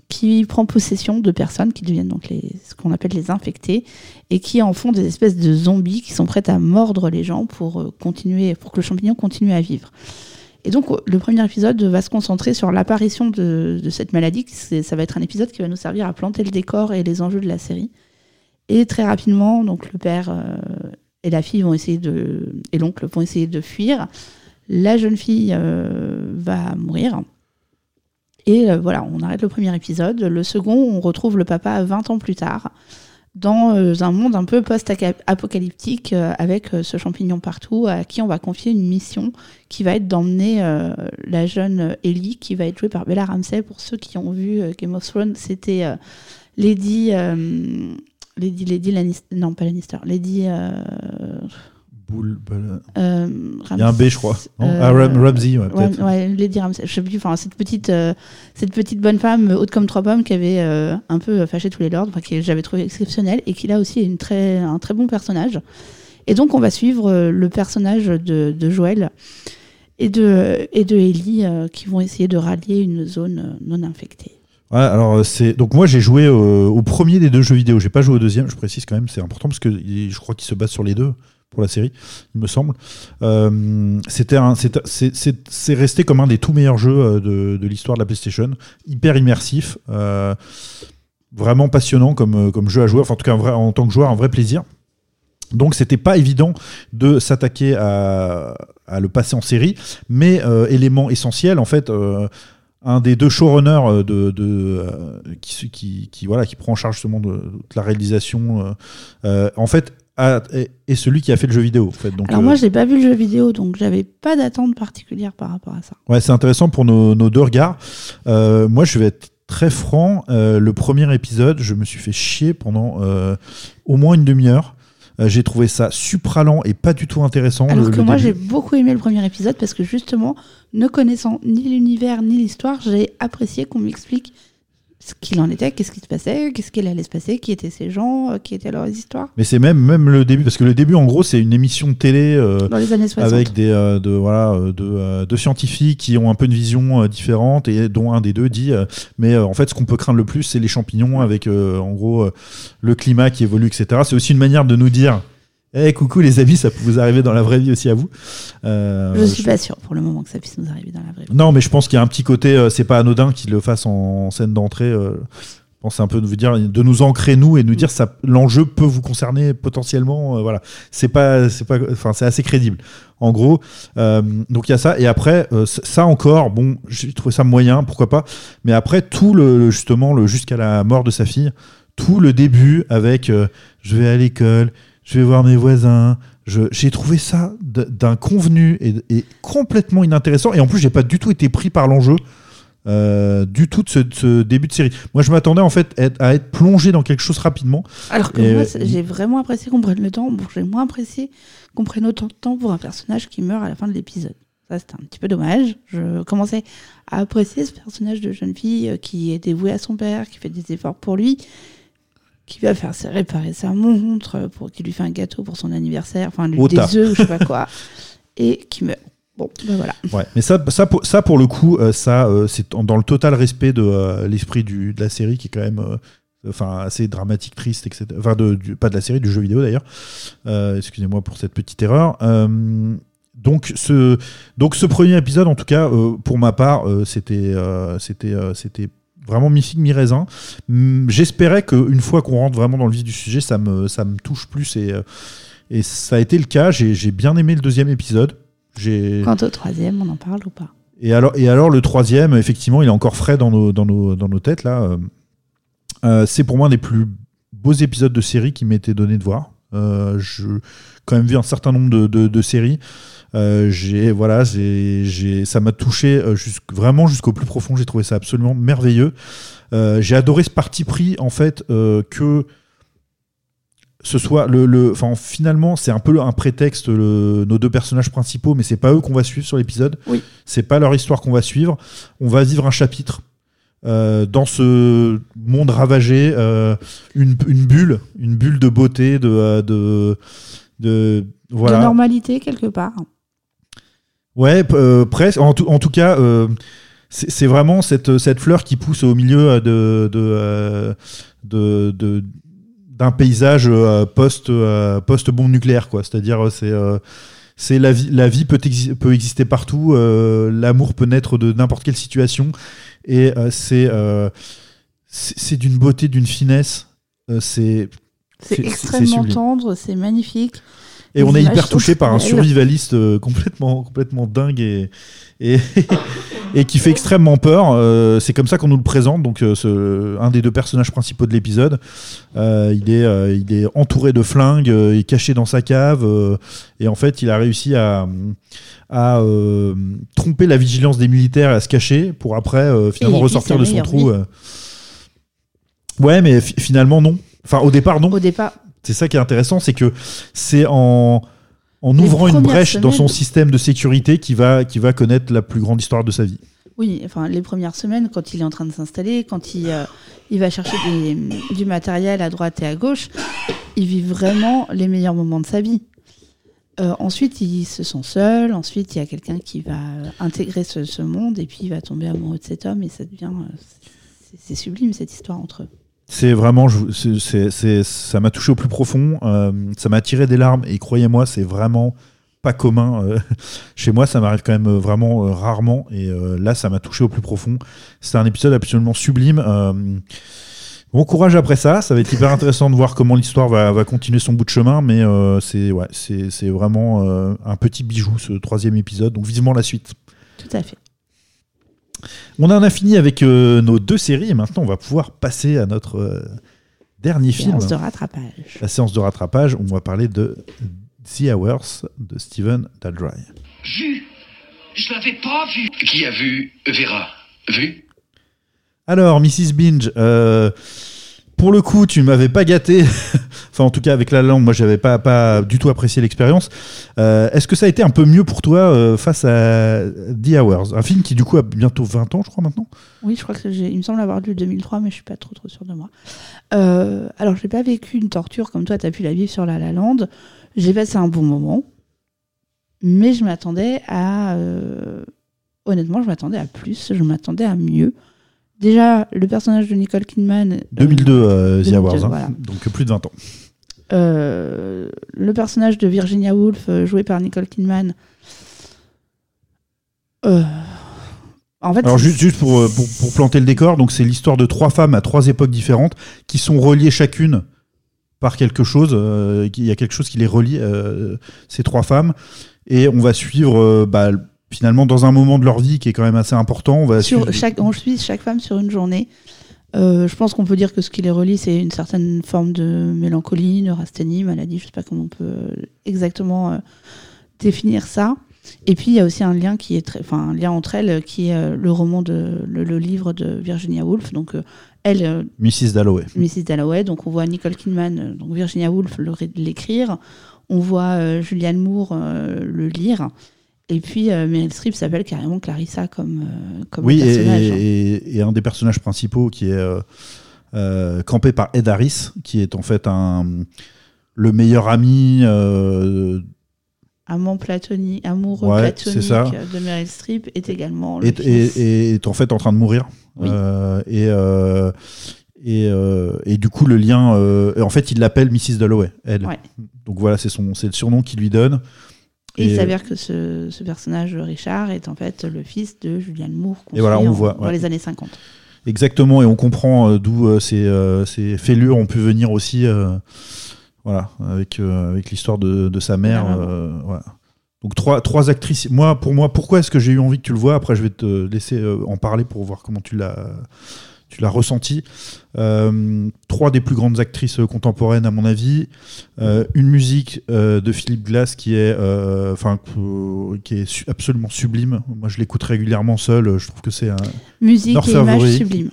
qui prend possession de personnes qui deviennent donc les, ce qu'on appelle les infectés et qui en font des espèces de zombies qui sont prêts à mordre les gens pour continuer, pour que le champignon continue à vivre. Et donc, le premier épisode va se concentrer sur l'apparition de, de cette maladie. Ça va être un épisode qui va nous servir à planter le décor et les enjeux de la série. Et très rapidement, donc le père euh, et la fille vont essayer de, et l'oncle vont essayer de fuir. La jeune fille euh, va mourir. Et euh, voilà, on arrête le premier épisode. Le second, on retrouve le papa 20 ans plus tard, dans un monde un peu post-apocalyptique, avec ce champignon partout, à qui on va confier une mission qui va être d'emmener la jeune Ellie, qui va être jouée par Bella Ramsey. Pour ceux qui ont vu Game of Thrones, c'était Lady, Lady, Lady Lannister, non pas Lannister, Lady. euh, Boule, boule. euh, Il y a un B, je crois. Non euh, ah, Ram- Ramsey, ouais, peut-être. ouais, Lady Ramsey. Je sais plus. Enfin, cette petite, euh, cette petite bonne femme haute comme trois pommes qui avait un peu fâché tous les lords, enfin, que j'avais trouvé exceptionnelle et qui là aussi est une très, un très bon personnage. Et donc, on va suivre le personnage de, de Joël et de, et de Ellie qui vont essayer de rallier une zone non infectée. Alors euh, c'est donc moi j'ai joué euh, au premier des deux jeux vidéo. J'ai pas joué au deuxième. Je précise quand même, c'est important parce que je crois qu'il se base sur les deux pour la série, il me semble. Euh, c'est, resté comme un des tout meilleurs jeux de, l'histoire de la PlayStation. Hyper immersif, vraiment passionnant comme, comme jeu à jouer. Enfin, en tout cas, en tant que joueur, un vrai plaisir. Donc c'était pas évident de s'attaquer à, à le passer en série, mais élément essentiel en fait. Un des deux showrunners euh, de, de, euh, qui, qui, qui, voilà, qui prend en charge justement de, de la réalisation, euh, en fait, a- est, celui qui a fait le jeu vidéo. En fait. Donc, Alors euh, moi, j'ai pas vu le jeu vidéo, donc j'avais pas d'attente particulière par rapport à ça. Ouais, c'est intéressant pour nos, nos deux regards. Euh, moi, je vais être très franc. euh, le premier épisode, je me suis fait chier pendant au moins une demi-heure. Euh, j'ai trouvé ça supralent et pas du tout intéressant. Alors le- que le moi, j'ai beaucoup aimé le premier épisode parce que justement, ne connaissant ni l'univers ni l'histoire, j'ai apprécié qu'on m'explique ce qu'il en était, qu'est-ce qui se passait, qu'est-ce qu'il allait se passer, qui étaient ces gens, euh, qui étaient leurs histoires. Mais c'est même, même le début, parce que le début, en gros, c'est une émission de télé euh, Dans les années 60. avec des euh, de, voilà, euh, de, de scientifiques qui ont un peu une vision différente et dont un des deux dit Mais en fait, ce qu'on peut craindre le plus, c'est les champignons avec, en gros, le climat qui évolue, etc. C'est aussi une manière de nous dire Eh, coucou les amis, ça peut vous arriver dans la vraie vie aussi à vous. Euh, je suis pas sûre pour le moment que ça puisse nous arriver dans la vraie vie. non, mais je pense qu'il y a un petit côté, euh, c'est pas anodin qu'il le fasse en scène d'entrée. euh, je pense un peu de vous dire, de nous ancrer nous et de nous dire ça, l'enjeu peut vous concerner potentiellement. euh, voilà, c'est pas, c'est pas, enfin c'est assez crédible. En gros, euh, donc il y a ça et après euh, ça encore, bon, j'ai trouvé ça moyen, pourquoi pas. Mais après tout le justement le jusqu'à la mort de sa fille, tout le début avec je vais à l'école, je vais voir mes voisins. J'ai trouvé ça d'un convenu et, et complètement inintéressant. Et en plus, j'ai pas du tout été pris par l'enjeu euh, du tout de ce, de ce début de série. Moi, je m'attendais en fait à être plongé dans quelque chose rapidement. Alors que Et, moi, euh, j'ai vraiment apprécié qu'on prenne le temps. Bon, j'ai moins apprécié qu'on prenne autant de temps pour un personnage qui meurt à la fin de l'épisode. Ça, c'était un petit peu dommage. Je commençais à apprécier ce personnage de jeune fille euh, qui est dévouée à son père, qui fait des efforts pour lui, qui va faire réparer sa montre, pour qui lui fait un gâteau pour son anniversaire, enfin lui, des œufs ou je sais pas quoi, et qui meurt. Bon, ben voilà. Ouais, mais ça, ça, pour, ça pour le coup, euh, ça, euh, c'est dans le total respect de euh, l'esprit de la série qui est quand même, enfin, assez dramatique, triste, etc. Enfin, de, du- pas de la série, du jeu vidéo d'ailleurs. Euh, Excusez-moi pour cette petite erreur. Euh, donc ce, donc ce premier épisode, en tout cas, euh, pour ma part, c'était, c'était, c'était vraiment mi figue mi raisin. Hum, J'espérais qu'une fois qu'on rentre vraiment dans le vif du sujet, ça me, ça me touche plus et, euh, et ça a été le cas. J'ai bien aimé le deuxième épisode. J'ai Quant au troisième, on en parle ou pas? Et alors, et alors le troisième, effectivement, il est encore frais dans nos, dans nos, dans nos têtes là. Euh, euh, c'est pour moi un des plus beaux épisodes de série qui m'était donné de voir. Euh, je quand même vu un certain nombre de, de- de séries. Euh, j'ai voilà, j'ai, j'ai- ça m'a touché euh, jusqu'- vraiment jusqu'au plus profond. J'ai trouvé ça absolument merveilleux. Euh, j'ai adoré ce parti pris en fait euh, que ce soit le, le enfin finalement c'est un peu un prétexte le- nos deux personnages principaux mais c'est pas eux qu'on va suivre sur l'épisode Oui. c'est pas leur histoire qu'on va suivre on va vivre un chapitre euh, dans ce monde ravagé euh, une, une bulle une bulle de beauté de euh, de, de voilà De normalité, quelque part. Ouais, euh, presque. En tout, en tout cas, c'est vraiment cette, cette fleur qui pousse au milieu de, de, de- d'un paysage post, euh, post-bombe nucléaire, quoi. C'est-à-dire, c'est. C'est la vie, la vie peut, exi- peut exister partout, euh, l'amour peut naître de n'importe quelle situation, et euh, c'est euh, c'est d'une beauté, d'une finesse, euh, c'est C'est extrêmement tendre, c'est magnifique. Et on est hyper touché par un survivaliste euh, complètement, complètement dingue et, et, et qui fait extrêmement peur. Euh, c'est comme ça qu'on nous le présente. Donc, euh, ce- un des deux personnages principaux de l'épisode, euh, il, est, il est entouré de flingues, il est caché dans sa cave. et en fait, il a réussi à, à tromper la vigilance des militaires et à se cacher pour après finalement ressortir de son trou. Ouais, mais fi- finalement, non. Enfin, au départ, non. Au départ, C'est ça qui est intéressant, c'est que c'est en, en ouvrant une brèche dans son système de sécurité qui va, qui va connaître la plus grande histoire de sa vie. Oui, enfin les premières semaines, quand il est en train de s'installer, quand il, euh, il va chercher des- du matériel à droite et à gauche, il vit vraiment les meilleurs moments de sa vie. Euh, ensuite, il se sent seul. Ensuite, il y a quelqu'un qui va euh, intégrer ce, ce monde et puis il va tomber amoureux de cet homme et ça devient, euh, c'est sublime cette histoire entre eux. C'est vraiment, ça m'a touché au plus profond, euh, ça m'a tiré des larmes et croyez-moi, c'est vraiment pas commun. euh, chez moi, ça m'arrive quand même euh, vraiment rarement et là, ça m'a touché au plus profond. C'est un épisode absolument sublime. Bon courage après ça, ça va être hyper intéressant de voir comment l'histoire va, continuer son bout de chemin, mais c'est ouais, c'est vraiment un petit bijou ce troisième épisode, donc vivement la suite. Tout à fait. On en a fini avec euh, nos deux séries et maintenant on va pouvoir passer à notre, euh, dernier film. Séance de rattrapage. La séance de rattrapage, on va parler de The Hours de Steven Daldry. Vu Je l'avais pas vu. Qui a vu Vera? Vu? Alors, Mrs. Binge, euh, pour le coup, tu m'avais pas gâté. enfin, en tout cas, avec la langue, moi, j'avais pas, pas du tout apprécié l'expérience. Euh, Est-ce que ça a été un peu mieux pour toi euh, face à The Hours? Un film qui, du coup, a bientôt 20 ans, je crois, maintenant? Oui, je crois que il me semble avoir lu 2003, mais je suis pas trop trop sûre de moi. Euh, alors, j'ai pas vécu une torture comme toi, tu as pu la vivre sur La La Land. J'ai passé un bon moment, mais je m'attendais à. euh, honnêtement, je m'attendais à plus, je m'attendais à mieux. Déjà, le personnage de Nicole Kidman. euh, 2002, euh, The 2002, Hours. hein. voilà. Donc, plus de 20 ans. Euh, le personnage de Virginia Woolf, euh, joué par Nicole Kidman. euh, en fait, Alors juste, juste pour, euh, pour, pour planter le décor, donc c'est l'histoire de trois femmes à trois époques différentes qui sont reliées chacune par quelque chose. euh, Il y a quelque chose qui les relie, euh, ces trois femmes. Et on va suivre, euh, bah, finalement, dans un moment de leur vie qui est quand même assez important, on va sur suivre... chaque, on suit chaque femme sur une journée. Euh, je pense qu'on peut dire que ce qui les relie, c'est une certaine forme de mélancolie, neurasthénie, maladie, je sais pas comment on peut euh, exactement euh, définir ça. Et puis il y a aussi un lien qui est très, enfin un lien entre elles qui est euh, le roman de le, le livre de Virginia Woolf. Donc elle, Mrs. Dalloway. Mrs. Dalloway. Donc on voit Nicole Kidman, donc Virginia Woolf l'écrire. On voit Julianne Moore le lire. Et puis euh, Meryl Streep s'appelle carrément Clarissa comme, euh, comme Oui, et, personnage. et- et un des personnages principaux qui est euh, euh, campé par Ed Harris, qui est en fait un, le meilleur ami euh, Amant platonique, amoureux Ouais, platonique ça. de Meryl Streep est également le est, fils. est- en fait en train de mourir. Oui. Et, et, euh, et du coup, le lien. euh, en fait, il l'appelle Mrs. Dalloway, elle. Ouais. Donc voilà, c'est son- c'est le surnom qu'il lui donne. Et, il Et- s'avère que ce, ce personnage, Richard, est en fait le fils de Julianne Moore, qu'on voilà, on en- voit, dans ouais. les années 50. Exactement, et on comprend euh, d'où euh, ces, euh, ces fêlures ont pu venir aussi. euh, voilà, avec, euh, avec l'histoire de, de sa mère. euh, voilà. Donc trois, trois actrices. Moi, pour moi, pourquoi est-ce que j'ai eu envie que tu le vois? Après, je vais te laisser euh, en parler pour voir comment tu l'as tu l'as ressenti. Euh, trois des plus grandes actrices contemporaines, à mon avis. Euh, une musique euh, de Philippe Glass qui est, enfin, qui est absolument sublime. Moi, je l'écoute régulièrement seul. Je trouve que c'est un Musique et images favori. sublimes.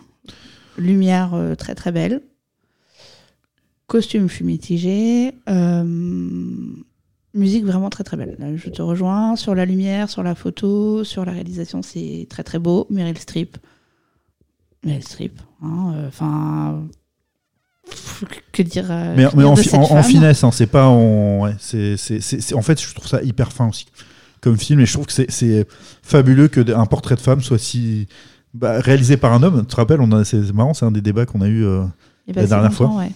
Lumière très très belle. Costume, mitigée. Euh, musique vraiment très très belle. Je te rejoins sur la lumière, sur la photo, sur la réalisation, c'est très très beau. Meryl Streep. Meryl Streep. hein, euh, Enfin. que dire, Mais, que mais dire en, de fi- cette en- en femme finesse, hein, c'est pas en. ouais, c'est, c'est- c'est- en fait, je trouve ça hyper fin aussi comme film et je trouve que c'est, fabuleux que un portrait de femme soit si bah, réalisé par un homme. Tu te rappelles, on a, c'est marrant, c'est un des débats qu'on a eu euh, la dernière fois. ouais.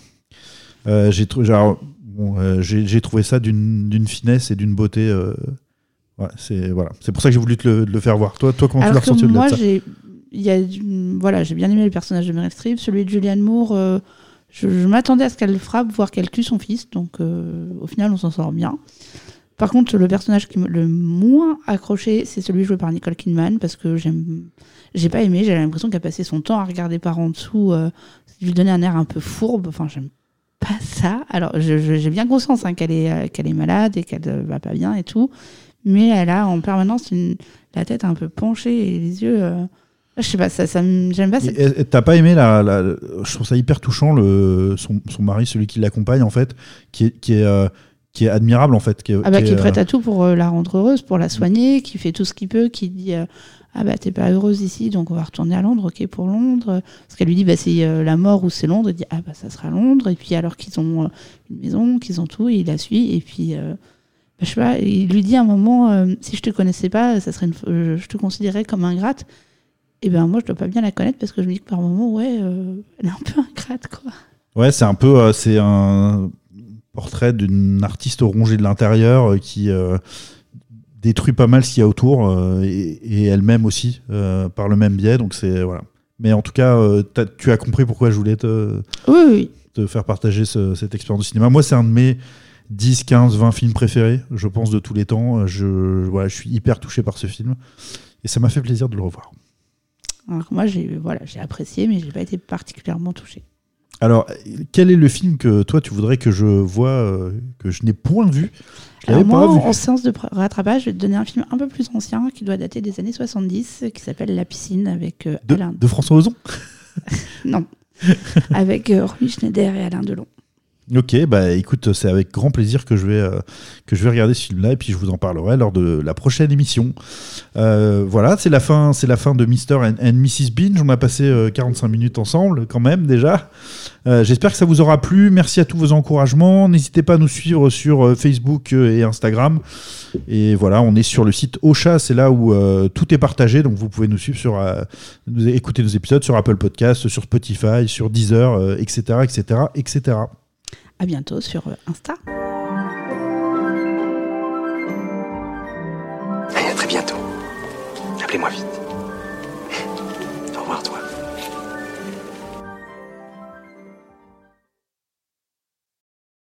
Euh, j'ai, trou- genre, bon, euh, j'ai, j'ai trouvé ça d'une, d'une finesse et d'une beauté. ouais, c'est, voilà. c'est pour ça que j'ai voulu te le, faire voir. Toi, toi comment tu l'as ressenti moi, j'ai, y a, voilà, j'ai bien aimé le personnage de Meryl Streep, celui de Julianne Moore. euh, je, m'attendais à ce qu'elle frappe, voire qu'elle tue son fils, donc euh, au final, on s'en sort bien. Par contre, le personnage qui me le moins accroché, c'est celui joué par Nicole Kidman, parce que j'aime, j'ai pas aimé. J'ai l'impression qu'elle passait son temps à regarder par en dessous, euh, lui donner un air un peu fourbe. Enfin, j'aime pas ça. Alors, j'ai bien conscience hein, qu'elle est, qu'elle est malade et qu'elle va pas bien et tout, mais elle a en permanence une, la tête un peu penchée et les yeux. Je sais pas, ça, ça me- j'aime pas. T'as pas aimé la, la- Je trouve ça hyper touchant, le, son, son mari, celui qui l'accompagne, en fait, qui est, qui est, euh, qui est admirable, en fait. Qui est, Ah bah, qui est euh, prête à tout pour euh, la rendre heureuse, pour la soigner, qui fait tout ce qu'il peut, qui dit euh, ah bah t'es pas heureuse ici, donc on va retourner à Londres, ok pour Londres. Parce qu'elle lui dit bah c'est euh, la mort ou c'est Londres, il dit ah bah ça sera Londres. Et puis alors qu'ils ont euh, une maison, qu'ils ont tout, il la suit et puis euh, bah, je sais pas, il lui dit à un moment euh, si je te connaissais pas, ça serait une, euh, je te considérais comme ingrate. Et ben moi je dois pas bien la connaître parce que je me dis que par moment ouais euh, elle est un peu ingrate quoi. Ouais, c'est un peu, euh, c'est un portrait d'une artiste rongée de l'intérieur euh, qui détruit pas mal ce qu'il y a autour et, et elle-même aussi par le même biais. Donc c'est voilà. Mais en tout cas, tu as compris pourquoi je voulais te, Oui, oui. te faire partager ce- cette expérience de cinéma. Moi, c'est un de mes 10, 15, 20 films préférés, je pense, de tous les temps. Je, voilà, je suis hyper touché par ce film et ça m'a fait plaisir de le revoir. Alors moi j'ai voilà j'ai apprécié mais j'ai pas été particulièrement touchée. Alors, quel est le film que toi tu voudrais que je vois, euh, que je n'ai point vu? Je Alors moi, pas vu. en séance de rattrapage, je vais te donner un film un peu plus ancien qui doit dater des années 70, qui s'appelle La piscine avec euh, De, Alain. de François Ozon? Non. avec euh, Romy Schneider et Alain Delon. Ok, bah écoute, c'est avec grand plaisir que je vais, euh, que je vais regarder ce film-là et puis je vous en parlerai lors de la prochaine émission. Euh, voilà, c'est la fin, c'est la fin de Mr. and, Mrs. Binge. On a passé euh, 45 minutes ensemble quand même déjà. Euh, J'espère que ça vous aura plu. Merci à tous vos encouragements. N'hésitez pas à nous suivre sur euh, Facebook euh, et Instagram. Et voilà, on est sur le site Ocha, c'est là où euh, tout est partagé. Donc vous pouvez nous suivre sur, euh, écouter nos épisodes sur Apple Podcast, sur Spotify, sur Deezer, euh, etc., etc., etc. À bientôt sur Insta. Allez, à très bientôt. Appelez-moi vite.